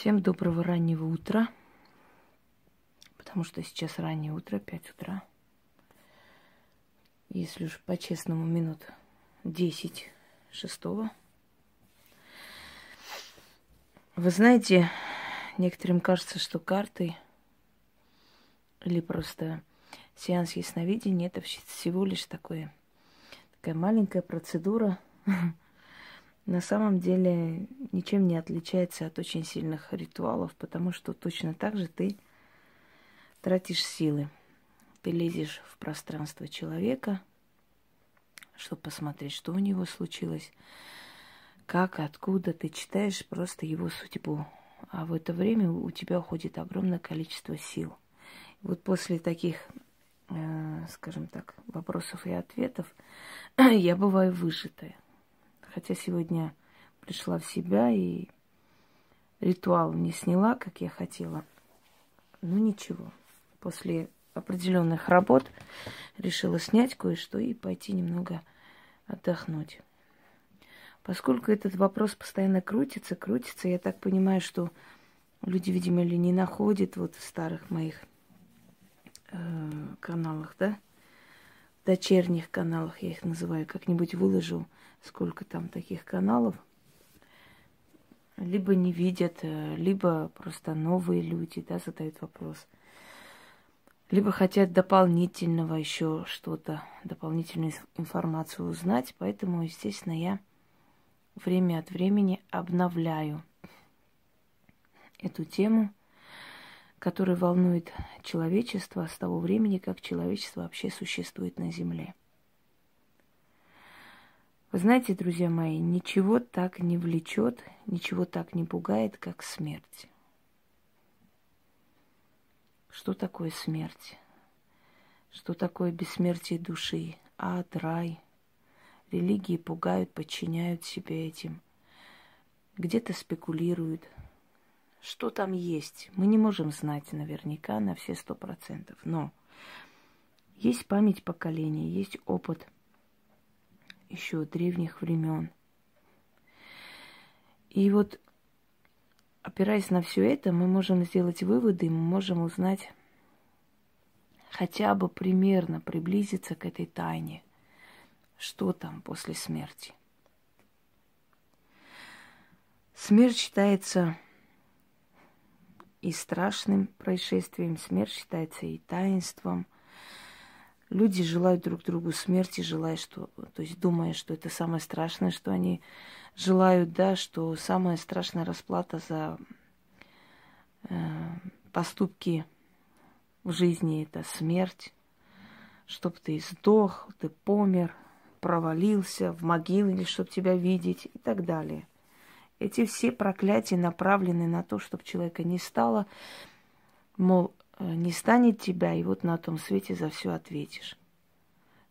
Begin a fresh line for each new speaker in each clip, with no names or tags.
Всем доброго раннего утра, потому что сейчас раннее утро, 5 утра. Если уж по-честному, минут 10 шестого. Вы знаете, некоторым кажется, что карты или просто сеанс ясновидения это всего лишь такое, такая маленькая процедура на самом деле ничем не отличается от очень сильных ритуалов, потому что точно так же ты тратишь силы. Ты лезешь в пространство человека, чтобы посмотреть, что у него случилось, как, откуда. Ты читаешь просто его судьбу. А в это время у тебя уходит огромное количество сил. Вот после таких, э, скажем так, вопросов и ответов я бываю выжатая. Хотя сегодня пришла в себя и ритуал не сняла, как я хотела. Ну ничего. После определенных работ решила снять кое-что и пойти немного отдохнуть. Поскольку этот вопрос постоянно крутится, крутится, я так понимаю, что люди, видимо, ли не находят вот в старых моих э, каналах, да, дочерних каналах, я их называю, как-нибудь выложу сколько там таких каналов, либо не видят, э, либо просто новые люди, да, задают вопрос. Либо хотят дополнительного еще что-то, дополнительную информацию узнать. Поэтому, естественно, я время от времени обновляю эту тему, которая волнует человечество с того времени, как человечество вообще существует на Земле. Вы знаете, друзья мои, ничего так не влечет, ничего так не пугает, как смерть. Что такое смерть? Что такое бессмертие души? Ад, рай. Религии пугают, подчиняют себе этим. Где-то спекулируют. Что там есть? Мы не можем знать наверняка на все сто процентов. Но есть память поколения, есть опыт – еще древних времен. И вот, опираясь на все это, мы можем сделать выводы, мы можем узнать хотя бы примерно приблизиться к этой тайне, что там после смерти. Смерть считается и страшным происшествием, смерть считается и таинством – Люди желают друг другу смерти, желая, что, то есть думая, что это самое страшное, что они желают, да, что самая страшная расплата за э, поступки в жизни это смерть, чтобы ты сдох, ты помер, провалился в могилу или чтобы тебя видеть и так далее. Эти все проклятия направлены на то, чтобы человека не стало, мол, Э, не станет тебя, и вот на том свете за все ответишь.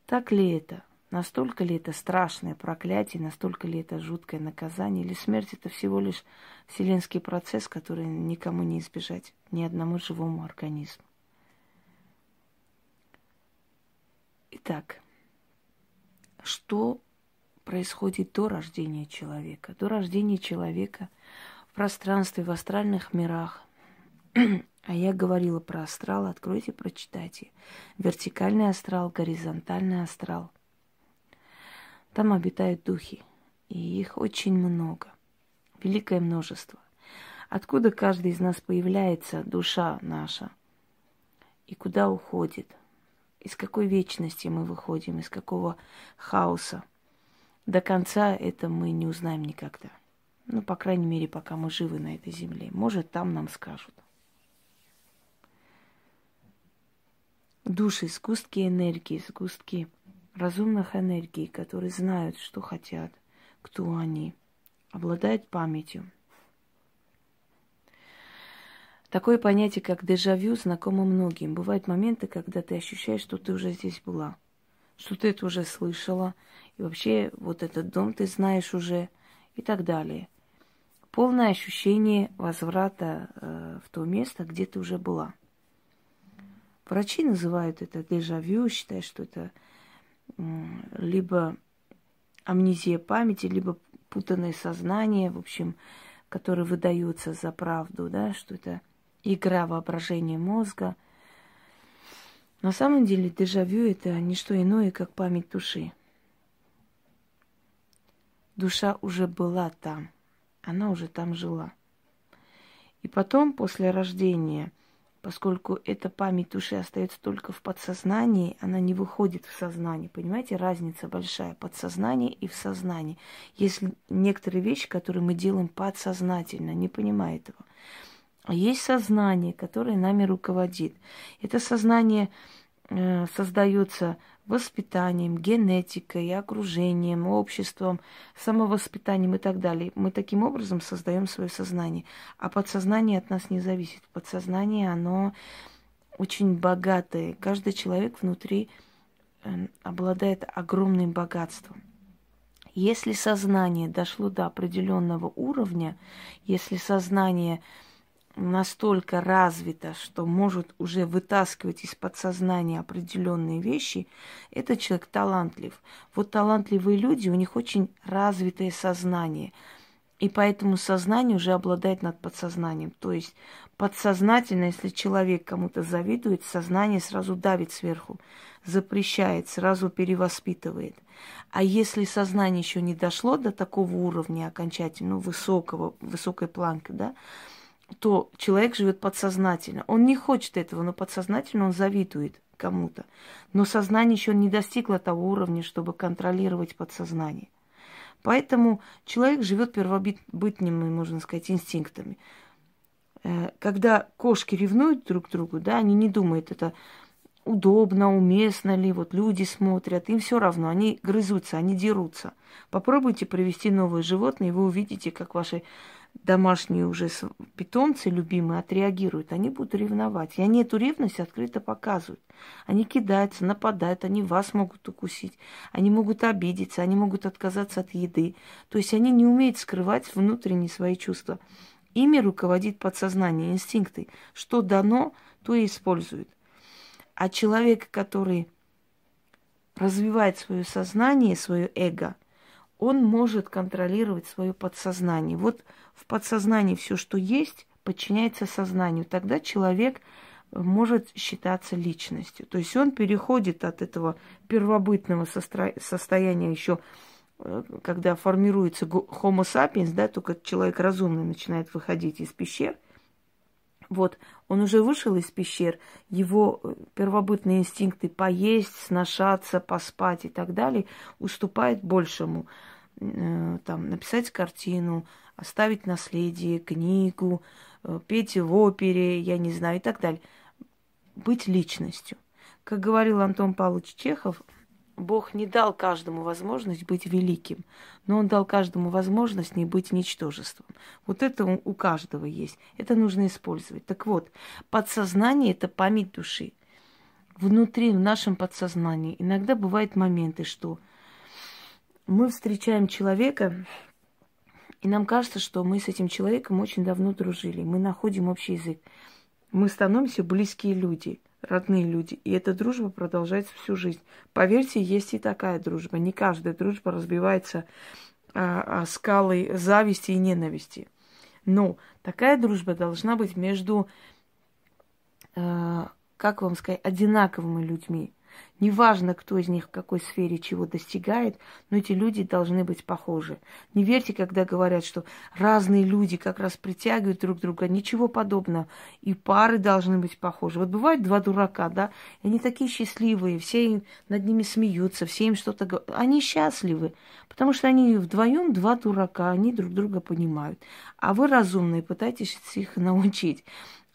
Так ли это? Настолько ли это страшное проклятие, настолько ли это жуткое наказание, или смерть это всего лишь вселенский процесс, который никому не избежать, ни одному живому организму. Итак, что происходит до рождения человека? До рождения человека в пространстве, в астральных мирах А я говорила про астрал, откройте, прочитайте. Вертикальный астрал, горизонтальный астрал. Там обитают духи, и их очень много, великое множество. Откуда каждый из нас появляется, душа наша, и куда уходит, из какой вечности мы выходим, из какого хаоса. До конца это мы не узнаем никогда. Ну, по крайней мере, пока мы живы на этой земле. Может, там нам скажут. души, сгустки энергии, сгустки разумных энергий, которые знают, что хотят, кто они, обладают памятью. Такое понятие, как дежавю, знакомо многим. Бывают моменты, когда ты ощущаешь, что ты уже здесь была, что ты это уже слышала, и вообще вот этот дом ты знаешь уже, и так далее. Полное ощущение возврата э, в то место, где ты уже была – Врачи называют это дежавю, считают, что это либо амнезия памяти, либо путанное сознание. В общем, который выдается за правду, да, что это игра воображения мозга. На самом деле дежавю это не что иное, как память души. Душа уже была там, она уже там жила. И потом, после рождения, поскольку эта память души остается только в подсознании, она не выходит в сознание. Понимаете, разница большая подсознание и в сознании. Есть некоторые вещи, которые мы делаем подсознательно, не понимая этого. А есть сознание, которое нами руководит. Это сознание э, создается воспитанием, генетикой, окружением, обществом, самовоспитанием и так далее. Мы таким образом создаем свое сознание. А подсознание от нас не зависит. Подсознание, оно очень богатое. Каждый человек внутри э, обладает огромным богатством. Если сознание дошло до определенного уровня, если сознание настолько развита, что может уже вытаскивать из подсознания определенные вещи, этот человек талантлив. Вот талантливые люди, у них очень развитое сознание. И поэтому сознание уже обладает над подсознанием. То есть подсознательно, если человек кому-то завидует, сознание сразу давит сверху, запрещает, сразу перевоспитывает. А если сознание еще не дошло до такого уровня окончательно, высокого, высокой планки, да, то человек живет подсознательно. Он не хочет этого, но подсознательно он завидует кому-то. Но сознание еще не достигло того уровня, чтобы контролировать подсознание. Поэтому человек живет первобытными, можно сказать, инстинктами. Э, когда кошки ревнуют друг к другу, да, они не думают, это удобно, уместно ли, вот люди смотрят, им все равно, они грызутся, они дерутся. Попробуйте привести новое животное, и вы увидите, как ваши домашние уже питомцы любимые отреагируют, они будут ревновать. И они эту ревность открыто показывают. Они кидаются, нападают, они вас могут укусить, они могут обидеться, они могут отказаться от еды. То есть они не умеют скрывать внутренние свои чувства. Ими руководит подсознание, инстинкты. Что дано, то и используют. А человек, который развивает свое сознание, свое эго, он может контролировать свое подсознание. Вот в подсознании все, что есть, подчиняется сознанию. Тогда человек может считаться личностью. То есть он переходит от этого первобытного состояния еще, э, когда формируется Homo sapiens, да, только человек разумный начинает выходить из пещер. Вот, он уже вышел из пещер, его э, первобытные инстинкты поесть, сношаться, поспать и так далее уступают большему. Э, там, написать картину, оставить наследие, книгу, э, петь в опере, я не знаю, и так далее. Быть личностью. Как говорил Антон Павлович Чехов, Бог не дал каждому возможность быть великим, но Он дал каждому возможность не быть ничтожеством. Вот это у каждого есть. Это нужно использовать. Так вот, подсознание – это память души. Внутри, в нашем подсознании иногда бывают моменты, что мы встречаем человека, и нам кажется, что мы с этим человеком очень давно дружили. Мы находим общий язык. Мы становимся близкие люди, родные люди. И эта дружба продолжается всю жизнь. Поверьте, есть и такая дружба. Не каждая дружба разбивается а, а скалой зависти и ненависти. Но такая дружба должна быть между, а, как вам сказать, одинаковыми людьми. Неважно, кто из них в какой сфере чего достигает, но эти люди должны быть похожи. Не верьте, когда говорят, что разные люди как раз притягивают друг друга. Ничего подобного. И пары должны быть похожи. Вот бывают два дурака, да, и они такие счастливые, все над ними смеются, все им что-то говорят. Они счастливы, потому что они вдвоем два дурака, они друг друга понимают. А вы разумные, пытаетесь их научить.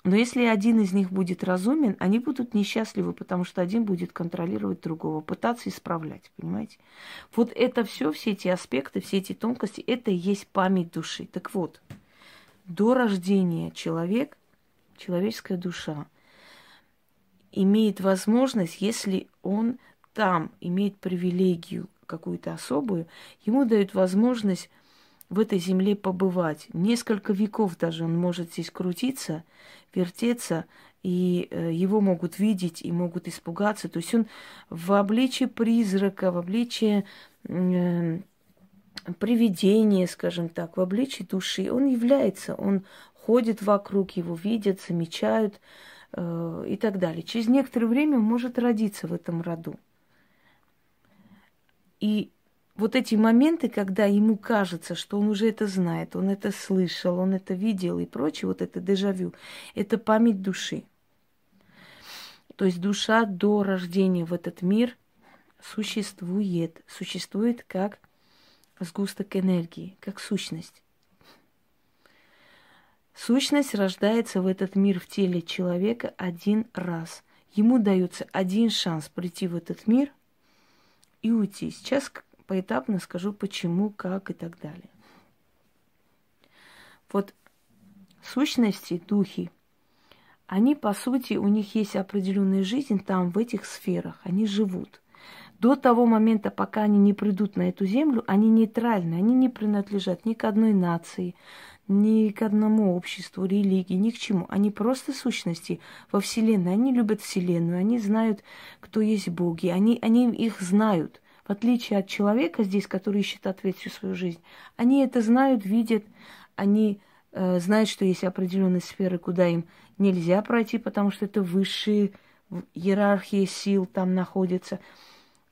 Но если один из них будет разумен, они будут несчастливы, потому что один будет контролировать другого, пытаться исправлять, понимаете? Вот это все, все эти аспекты, все эти тонкости, это и есть память души. Так вот, до рождения человек, человеческая душа, имеет возможность, если он там имеет привилегию какую-то особую, ему дают возможность в этой земле побывать. Несколько веков даже он может здесь крутиться, вертеться, и э, его могут видеть и могут испугаться. То есть он в обличии призрака, в обличии э, привидение, скажем так, в обличии души, он является, он ходит вокруг, его видят, замечают э, и так далее. Через некоторое время он может родиться в этом роду. И вот эти моменты, когда ему кажется, что он уже это знает, он это слышал, он это видел и прочее, вот это дежавю, это память души. То есть душа до рождения в этот мир существует, существует как сгусток энергии, как сущность. Сущность рождается в этот мир в теле человека один раз. Ему дается один шанс прийти в этот мир и уйти. Сейчас поэтапно скажу почему, как и так далее. Вот сущности, духи, они, по сути, у них есть определенная жизнь там, в этих сферах. Они живут. До того момента, пока они не придут на эту землю, они нейтральны, они не принадлежат ни к одной нации, ни к одному обществу, религии, ни к чему. Они просто сущности во Вселенной. Они любят Вселенную, они знают, кто есть боги, они, они их знают. В отличие от человека здесь, который ищет ответ всю свою жизнь, они это знают, видят, они э, знают, что есть определенные сферы, куда им нельзя пройти, потому что это высшие иерархии сил там находятся.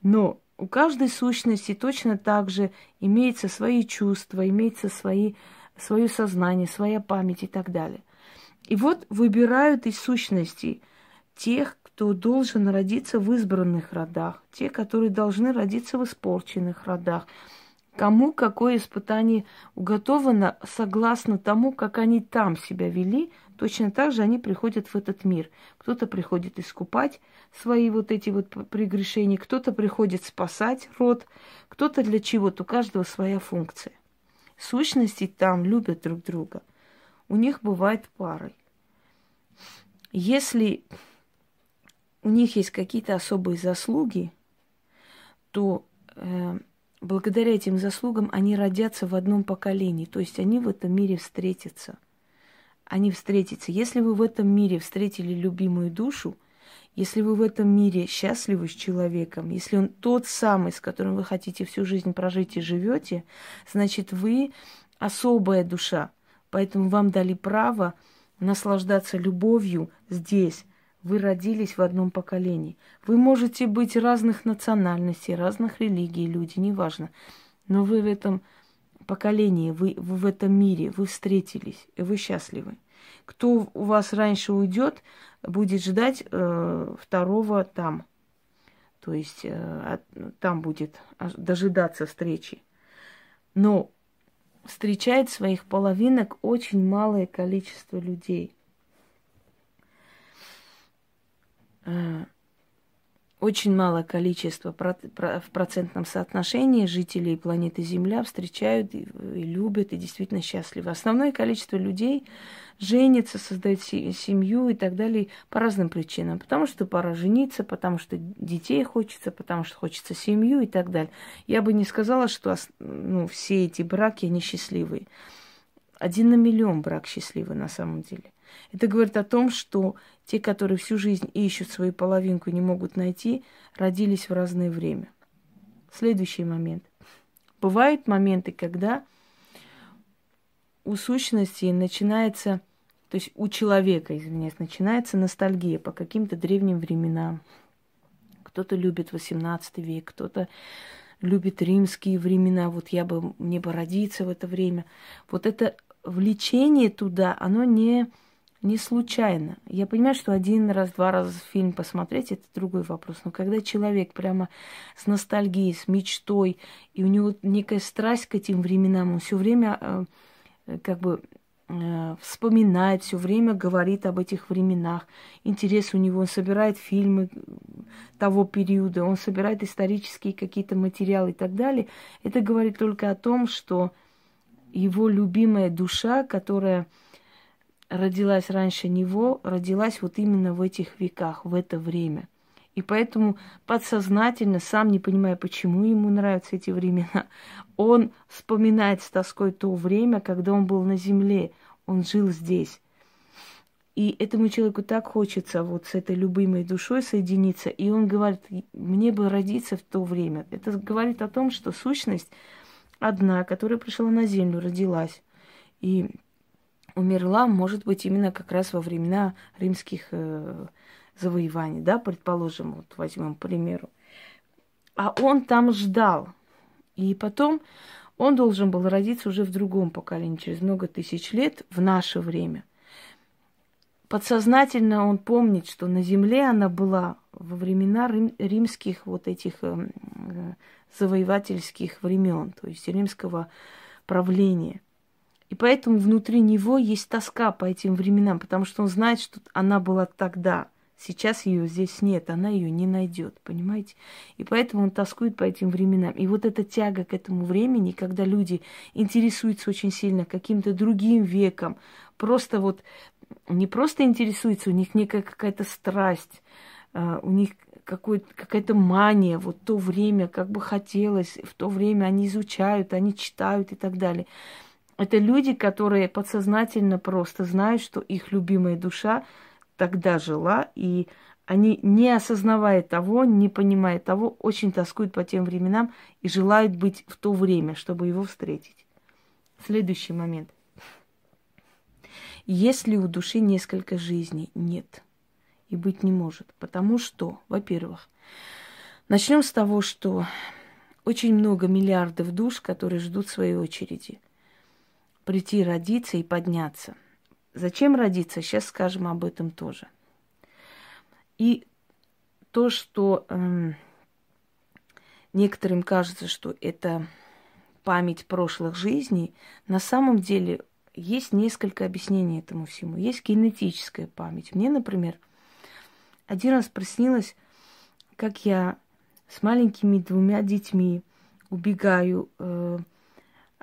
Но у каждой сущности точно так же имеются свои чувства, имеются свои, свое сознание, своя память и так далее. И вот выбирают из сущностей тех, кто должен родиться в избранных родах, те, которые должны родиться в испорченных родах. Кому какое испытание уготовано согласно тому, как они там себя вели, точно так же они приходят в этот мир. Кто-то приходит искупать свои вот эти вот прегрешения, кто-то приходит спасать род, кто-то для чего-то, у каждого своя функция. Сущности там любят друг друга. У них бывает парой. Если у них есть какие-то особые заслуги, то э, благодаря этим заслугам они родятся в одном поколении, то есть они в этом мире встретятся. Они встретятся. Если вы в этом мире встретили любимую душу, если вы в этом мире счастливы с человеком, если он тот самый, с которым вы хотите всю жизнь прожить и живете, значит вы особая душа. Поэтому вам дали право наслаждаться любовью здесь, вы родились в одном поколении. Вы можете быть разных национальностей, разных религий, люди, неважно. Но вы в этом поколении, вы, вы в этом мире, вы встретились, и вы счастливы. Кто у вас раньше уйдет, будет ждать э, второго там. То есть э, там будет дожидаться встречи. Но встречает своих половинок очень малое количество людей – Э, очень малое количество в процентном соотношении жителей планеты Земля встречают и любят, и действительно счастливы. Основное количество людей женится, создает семью и так далее по разным причинам. Потому что пора жениться, потому что детей хочется, потому что хочется семью и так далее. Я бы не сказала, что ну, все эти браки, они счастливые. Один на миллион брак счастливый на самом деле. Это говорит о том, что те, которые всю жизнь ищут свою половинку и не могут найти, родились в разное время. Следующий момент. Бывают моменты, когда у сущности начинается, то есть у человека, извиняюсь, начинается ностальгия по каким-то древним временам. Кто-то любит 18 век, кто-то любит римские времена. Вот я бы, мне бы родиться в это время. Вот это влечение туда, оно не не случайно. Я понимаю, что один раз, два раза фильм посмотреть, это другой вопрос. Но когда человек прямо с ностальгией, с мечтой, и у него некая страсть к этим временам, он все время э, как бы э, вспоминает, все время говорит об этих временах. Интерес у него, он собирает фильмы того периода, он собирает исторические какие-то материалы и так далее. Это говорит только о том, что его любимая душа, которая родилась раньше него, родилась вот именно в этих веках, в это время. И поэтому подсознательно, сам не понимая, почему ему нравятся эти времена, он вспоминает с тоской то время, когда он был на земле, он жил здесь. И этому человеку так хочется вот с этой любимой душой соединиться, и он говорит, мне бы родиться в то время. Это говорит о том, что сущность одна, которая пришла на землю, родилась и умерла, может быть, именно как раз во времена римских э, завоеваний, да, предположим, вот возьмем, примеру. А он там ждал. И потом он должен был родиться уже в другом поколении, через много тысяч лет, в наше время. Подсознательно он помнит, что на земле она была во времена рим, римских вот этих э, э, завоевательских времен, то есть римского правления. И поэтому внутри него есть тоска по этим временам, потому что он знает, что она была тогда – Сейчас ее здесь нет, она ее не найдет, понимаете? И поэтому он тоскует по этим временам. И вот эта тяга к этому времени, когда люди интересуются очень сильно каким-то другим веком, просто вот не просто интересуются, у них некая какая-то страсть, а, у них какая-то мания, вот то время, как бы хотелось, в то время они изучают, они читают и так далее. Это люди, которые подсознательно просто знают, что их любимая душа тогда жила, и они, не осознавая того, не понимая того, очень тоскуют по тем временам и желают быть в то время, чтобы его встретить. Следующий момент. Если у души несколько жизней, нет. И быть не может. Потому что, во-первых, начнем с того, что очень много миллиардов душ, которые ждут своей очереди прийти родиться и подняться – Зачем родиться? Сейчас скажем об этом тоже. И то, что эм, некоторым кажется, что это память прошлых жизней, на самом деле есть несколько объяснений этому всему. Есть генетическая память. Мне, например, один раз приснилось, как я с маленькими двумя детьми убегаю э,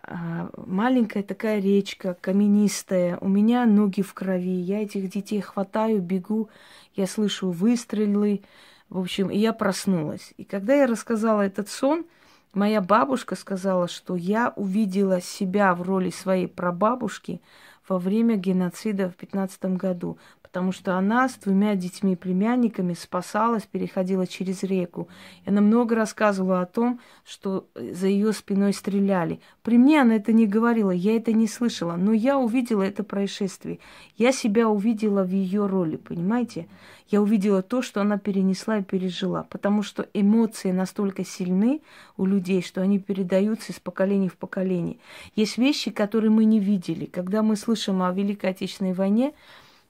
маленькая такая речка, каменистая, у меня ноги в крови, я этих детей хватаю, бегу, я слышу выстрелы, в общем, и я проснулась. И когда я рассказала этот сон, моя бабушка сказала, что я увидела себя в роли своей прабабушки во время геноцида в 15 году потому что она с двумя детьми племянниками спасалась, переходила через реку. И она много рассказывала о том, что э, за ее спиной стреляли. При мне она это не говорила, я это не слышала, но я увидела это происшествие. Я себя увидела в ее роли, понимаете? Я увидела то, что она перенесла и пережила, потому что эмоции настолько сильны у людей, что они передаются из поколения в поколение. Есть вещи, которые мы не видели. Когда мы слышим о Великой Отечественной войне,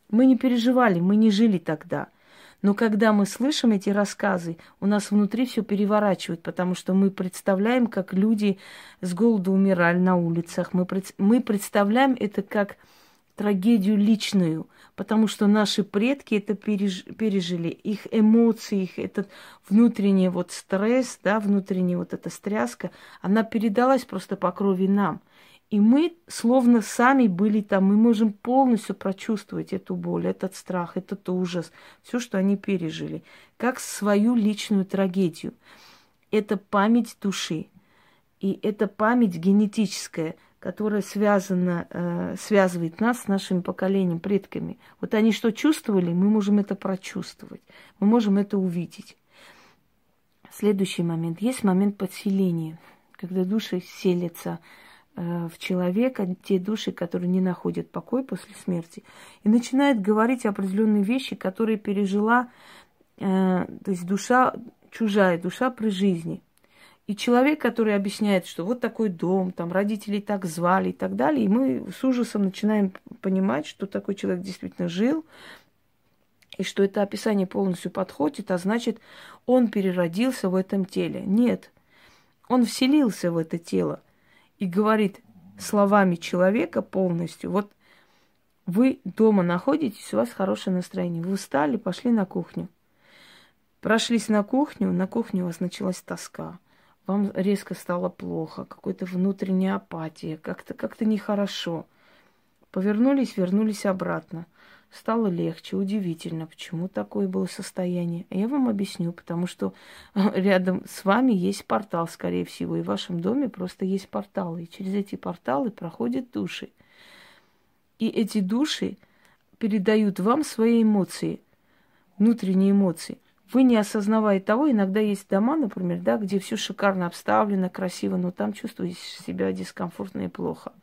мы не переживали, мы не жили тогда. Но когда мы слышим эти рассказы, у нас внутри все переворачивает, потому что мы представляем, как люди с голоду умирали на улицах. Мы, мы представляем это как трагедию личную, потому что наши предки это переж... пережили, их эмоции, их этот внутренний вот стресс, да, внутренняя вот эта стряска, она передалась просто по крови нам. И мы словно сами были там, мы можем полностью прочувствовать эту боль, этот страх, этот ужас, все, что они пережили, как свою личную трагедию. Это память души. И это память генетическая, которая связана, э, связывает нас с нашим поколением, предками. Вот они что чувствовали, мы можем это прочувствовать, мы можем это увидеть. Следующий момент. Есть момент подселения, когда души селятся в человека те души, которые не находят покой после смерти, и начинает говорить определенные вещи, которые пережила, э, то есть душа, чужая душа при жизни. И человек, который объясняет, что вот такой дом, там родители так звали и так далее, и мы с ужасом начинаем понимать, что такой человек действительно жил, и что это описание полностью подходит, а значит, он переродился в этом теле. Нет, он вселился в это тело и говорит словами человека полностью, вот вы дома находитесь, у вас хорошее настроение, вы встали, пошли на кухню. Прошлись на кухню, на кухне у вас началась тоска. Вам резко стало плохо, какая-то внутренняя апатия, как-то как нехорошо. Повернулись, вернулись обратно. Стало легче, удивительно, почему такое было состояние. А я вам объясню, потому что рядом с вами есть портал, скорее всего, и в вашем доме просто есть порталы. И через эти порталы проходят души. И эти души передают вам свои эмоции, внутренние эмоции. вы не осознавая того, иногда есть дома, например, да, где все шикарно обставлено, красиво, но там чувствуешь себя дискомфортно и плохо.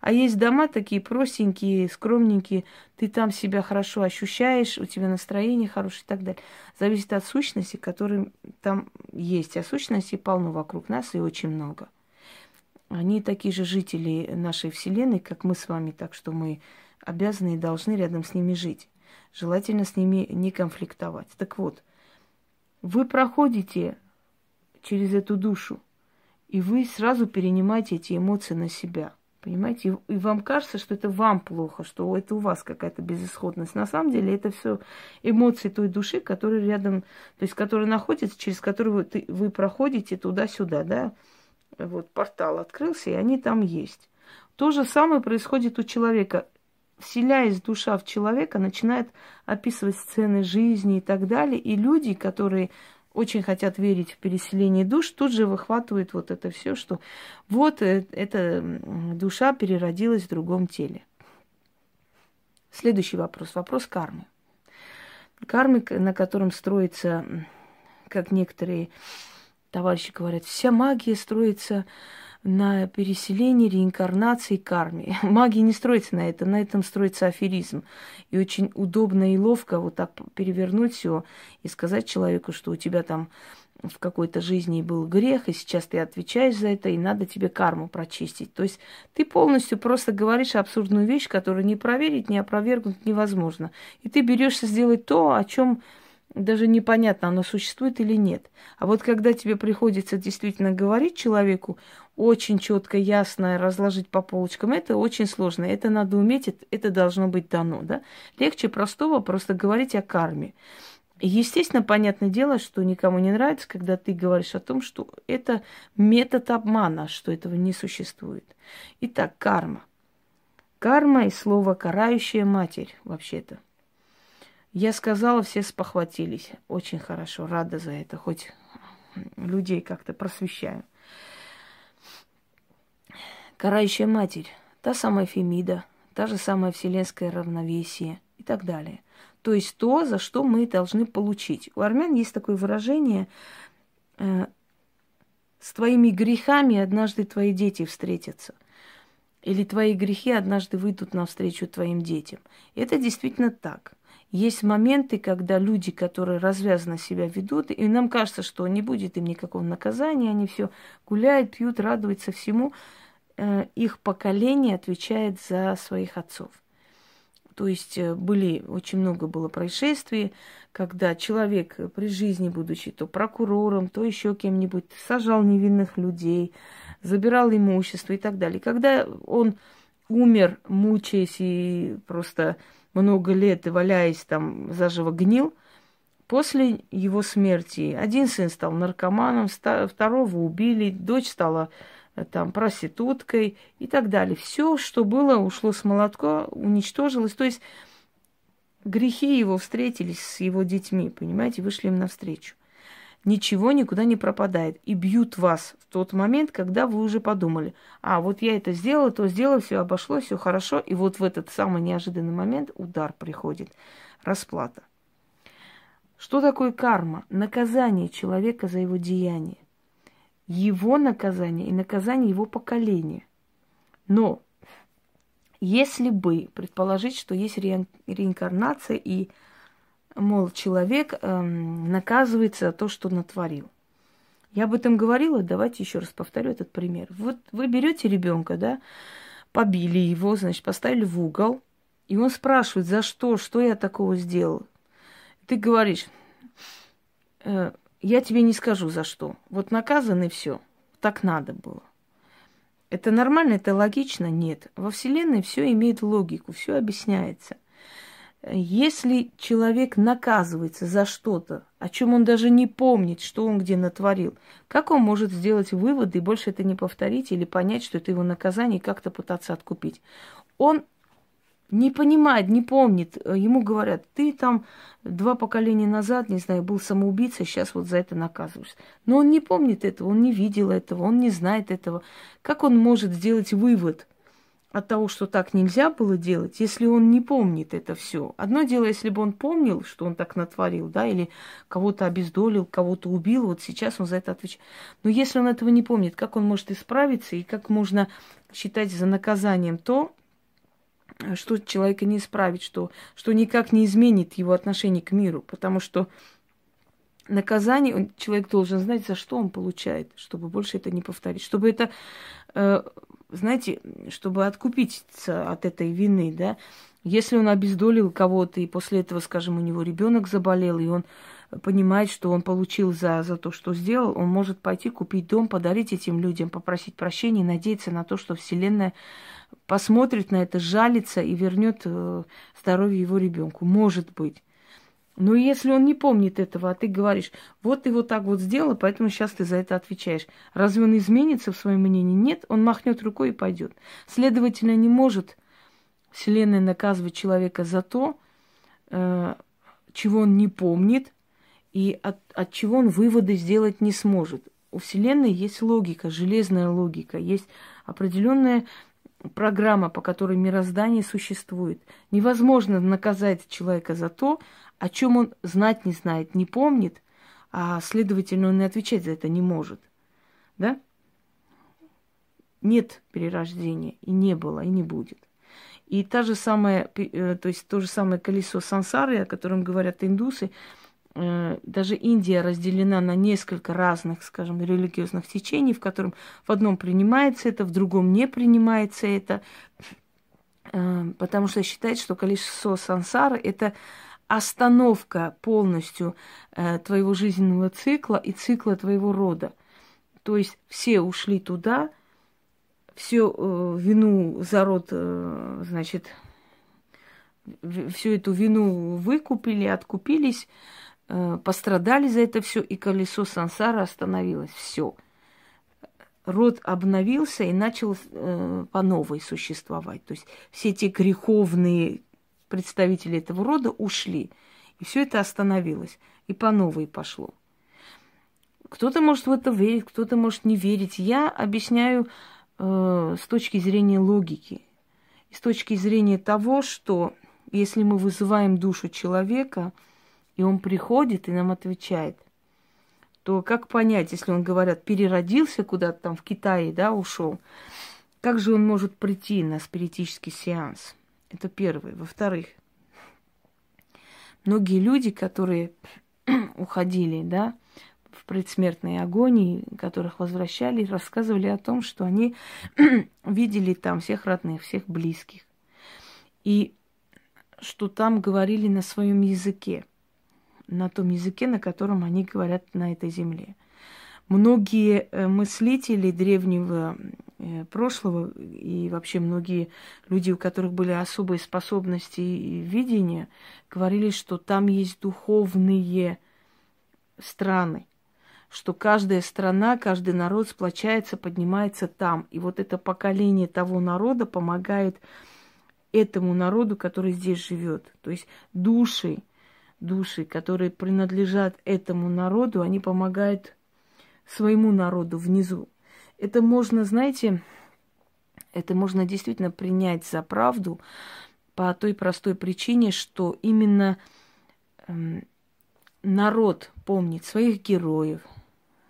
А есть дома такие простенькие, скромненькие, ты там себя хорошо ощущаешь, у тебя настроение хорошее и так далее. Зависит от сущности, которые там есть. А сущностей полно вокруг нас и очень много. Они такие же жители нашей Вселенной, как мы с вами, так что мы обязаны и должны рядом с ними жить. Желательно с ними не конфликтовать. Так вот, вы проходите через эту душу, и вы сразу перенимаете эти эмоции на себя – Понимаете? И вам кажется, что это вам плохо, что это у вас какая-то безысходность. На самом деле это все эмоции той души, которые рядом, то есть которые находятся, через которые вы, вы проходите туда-сюда, да? Вот портал открылся, и они там есть. То же самое происходит у человека. Вселяясь душа в человека, начинает описывать сцены жизни и так далее. И люди, которые очень хотят верить в переселение душ, тут же выхватывают вот это все, что вот э, эта душа переродилась в другом теле. Следующий вопрос. Вопрос кармы. Кармы, на котором строится, как некоторые товарищи говорят, вся магия строится на переселении, реинкарнации, карме. Магия не строится на этом, на этом строится аферизм. И очень удобно и ловко вот так перевернуть все и сказать человеку, что у тебя там в какой-то жизни был грех, и сейчас ты отвечаешь за это, и надо тебе карму прочистить. То есть ты полностью просто говоришь абсурдную вещь, которую не проверить, не опровергнуть невозможно. И ты берешься сделать то, о чем даже непонятно, оно существует или нет. А вот когда тебе приходится действительно говорить человеку, очень четко, ясно разложить по полочкам, это очень сложно. Это надо уметь, это должно быть дано. Да? Легче простого просто говорить о карме. Естественно, понятное дело, что никому не нравится, когда ты говоришь о том, что это метод обмана, что этого не существует. Итак, карма. Карма и слово «карающая матерь» вообще-то – я сказала, все спохватились. Очень хорошо, рада за это, хоть людей как-то просвещаю. Карающая матерь, та самая Фемида, та же самая вселенское равновесие и так далее. То есть то, за что мы должны получить. У армян есть такое выражение э, «с твоими грехами однажды твои дети встретятся». Или твои грехи однажды выйдут навстречу твоим детям. Это действительно так. Есть моменты, когда люди, которые развязанно себя ведут, и нам кажется, что не будет им никакого наказания, они все гуляют, пьют, радуются всему. Э, их поколение отвечает за своих отцов. То есть э, были, очень много было происшествий, когда человек при жизни, будучи то прокурором, то еще кем-нибудь, сажал невинных людей, забирал имущество и так далее. Когда он умер, мучаясь и просто много лет валяясь там заживо гнил, после его смерти один сын стал наркоманом, второго убили, дочь стала э, там проституткой и так далее. Все, что было, ушло с молотка, уничтожилось. То есть грехи его встретились с его детьми, понимаете, вышли им навстречу ничего никуда не пропадает. И бьют вас в тот момент, когда вы уже подумали, а вот я это сделала, то сделала, все обошлось, все хорошо. И вот в этот самый неожиданный момент удар приходит, расплата. Что такое карма? Наказание человека за его деяние. Его наказание и наказание его поколения. Но если бы предположить, что есть реинкарнация и мол, человек эм, наказывается за то, что натворил. Я об этом говорила, давайте еще раз повторю этот пример. Вот вы берете ребенка, да, побили его, значит, поставили в угол, и он спрашивает, за что, что я такого сделал. Ты говоришь, э, я тебе не скажу за что. Вот наказан и все. Так надо было. Это нормально, это логично? Нет. Во Вселенной все имеет логику, все объясняется – если человек наказывается за что-то, о чем он даже не помнит, что он где натворил, как он может сделать выводы и больше это не повторить или понять, что это его наказание и как-то пытаться откупить? Он не понимает, не помнит. Ему говорят, ты там два поколения назад, не знаю, был самоубийцей, сейчас вот за это наказываешься. Но он не помнит этого, он не видел этого, он не знает этого. Как он может сделать вывод от того, что так нельзя было делать, если он не помнит это все. Одно дело, если бы он помнил, что он так натворил, да, или кого-то обездолил, кого-то убил, вот сейчас он за это отвечает. Но если он этого не помнит, как он может исправиться и как можно считать за наказанием то, что человека не исправит, что, что никак не изменит его отношение к миру, потому что наказание человек должен знать, за что он получает, чтобы больше это не повторить, чтобы это э, знаете, чтобы откупиться от этой вины, да, если он обездолил кого-то, и после этого, скажем, у него ребенок заболел, и он понимает, что он получил за, за то, что сделал, он может пойти купить дом, подарить этим людям, попросить прощения, надеяться на то, что Вселенная посмотрит на это, жалится и вернет э, здоровье его ребенку. Может быть. Но если он не помнит этого, а ты говоришь, вот ты вот так вот сделал, поэтому сейчас ты за это отвечаешь. Разве он изменится в своем мнении? Нет, он махнет рукой и пойдет. Следовательно, не может Вселенная наказывать человека за то, э, чего он не помнит, и от, от чего он выводы сделать не сможет. У Вселенной есть логика, железная логика, есть определенная программа, по которой мироздание существует. Невозможно наказать человека за то, о чем он знать не знает, не помнит, а следовательно, он и отвечать за это не может. Да? Нет перерождения, и не было, и не будет. И та же самая, э, то есть то же самое колесо сансары, о котором говорят индусы, э, даже Индия разделена на несколько разных, скажем, религиозных течений, в котором в одном принимается это, в другом не принимается это, э, потому что считают, что колесо сансары – это остановка полностью э, твоего жизненного цикла и цикла твоего рода. То есть все ушли туда, всю э, вину за род, э, значит, всю эту вину выкупили, откупились, э, пострадали за это все, и колесо сансара остановилось. Все. Род обновился и начал э, по новой существовать. То есть все эти греховные представители этого рода ушли. И все это остановилось. И по новой пошло. Кто-то может в это верить, кто-то может не верить. Я объясняю э, с точки зрения логики. С точки зрения того, что если мы вызываем душу человека, и он приходит и нам отвечает, то как понять, если он, говорят, переродился куда-то там в Китае, да, ушел, как же он может прийти на спиритический сеанс? Это первое. Во-вторых, многие люди, которые уходили, да, в предсмертной агонии, которых возвращали, рассказывали о том, что они видели там всех родных, всех близких. И что там говорили на своем языке, на том языке, на котором они говорят на этой земле. Многие э, мыслители древнего прошлого и вообще многие люди, у которых были особые способности и видения, говорили, что там есть духовные страны, что каждая страна, каждый народ сплочается, поднимается там. И вот это поколение того народа помогает этому народу, который здесь живет. То есть души, души, которые принадлежат этому народу, они помогают своему народу внизу. Это можно, знаете, это можно действительно принять за правду по той простой причине, что именно эм, народ помнит своих героев,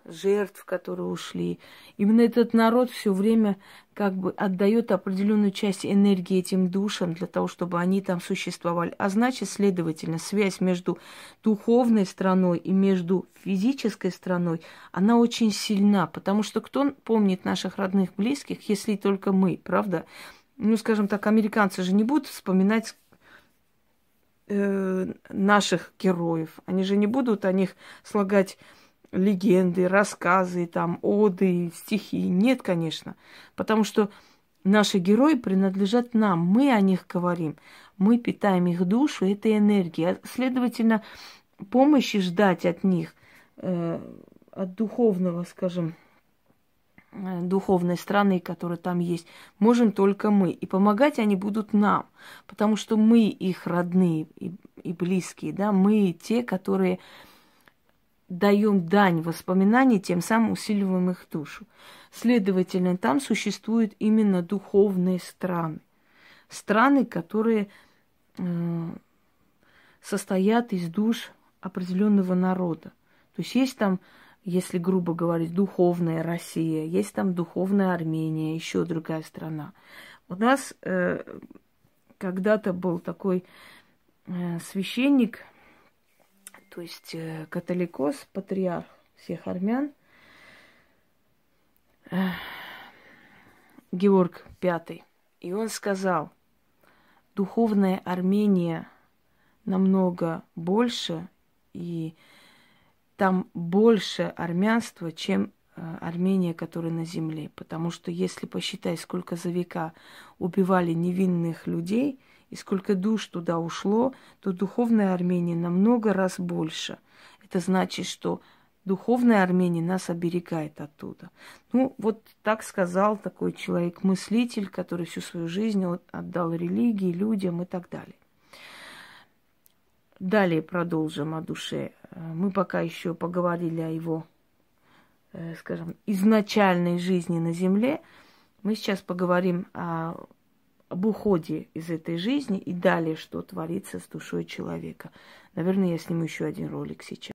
жертв, которые ушли. Именно этот народ все время как бы отдает определенную часть энергии этим душам для того, чтобы они там существовали. А значит, следовательно, связь между духовной страной и между физической страной, она очень сильна, потому что кто помнит наших родных, близких, если только мы, правда? Ну, скажем так, американцы же не будут вспоминать э, наших героев. Они же не будут о них слагать легенды, рассказы, там, оды, стихи. Нет, конечно. Потому что наши герои принадлежат нам. Мы о них говорим. Мы питаем их душу этой энергией. А, следовательно, помощи ждать от них, э, от духовного, скажем, э, духовной страны, которая там есть, можем только мы. И помогать они будут нам, потому что мы их родные и, и близкие, да, мы те, которые даем дань воспоминаний, тем самым усиливаем их душу. Следовательно, там существуют именно духовные страны. Страны, которые э, состоят из душ определенного народа. То есть есть там, если грубо говорить, духовная Россия, есть там духовная Армения, еще другая страна. У нас э, когда-то был такой э, священник, то есть э, католикос, патриарх всех армян, э, Георг V. И он сказал, духовная Армения намного больше, и там больше армянства, чем э, Армения, которая на земле. Потому что если посчитать, сколько за века убивали невинных людей и сколько душ туда ушло, то духовная Армения намного раз больше. Это значит, что духовная Армения нас оберегает оттуда. Ну, вот так сказал такой человек-мыслитель, который всю свою жизнь отдал религии, людям и так далее. Далее продолжим о душе. Мы пока еще поговорили о его, э, скажем, изначальной жизни на Земле. Мы сейчас поговорим о, об уходе из этой жизни и далее, что творится с душой человека. Наверное, я сниму еще один ролик сейчас.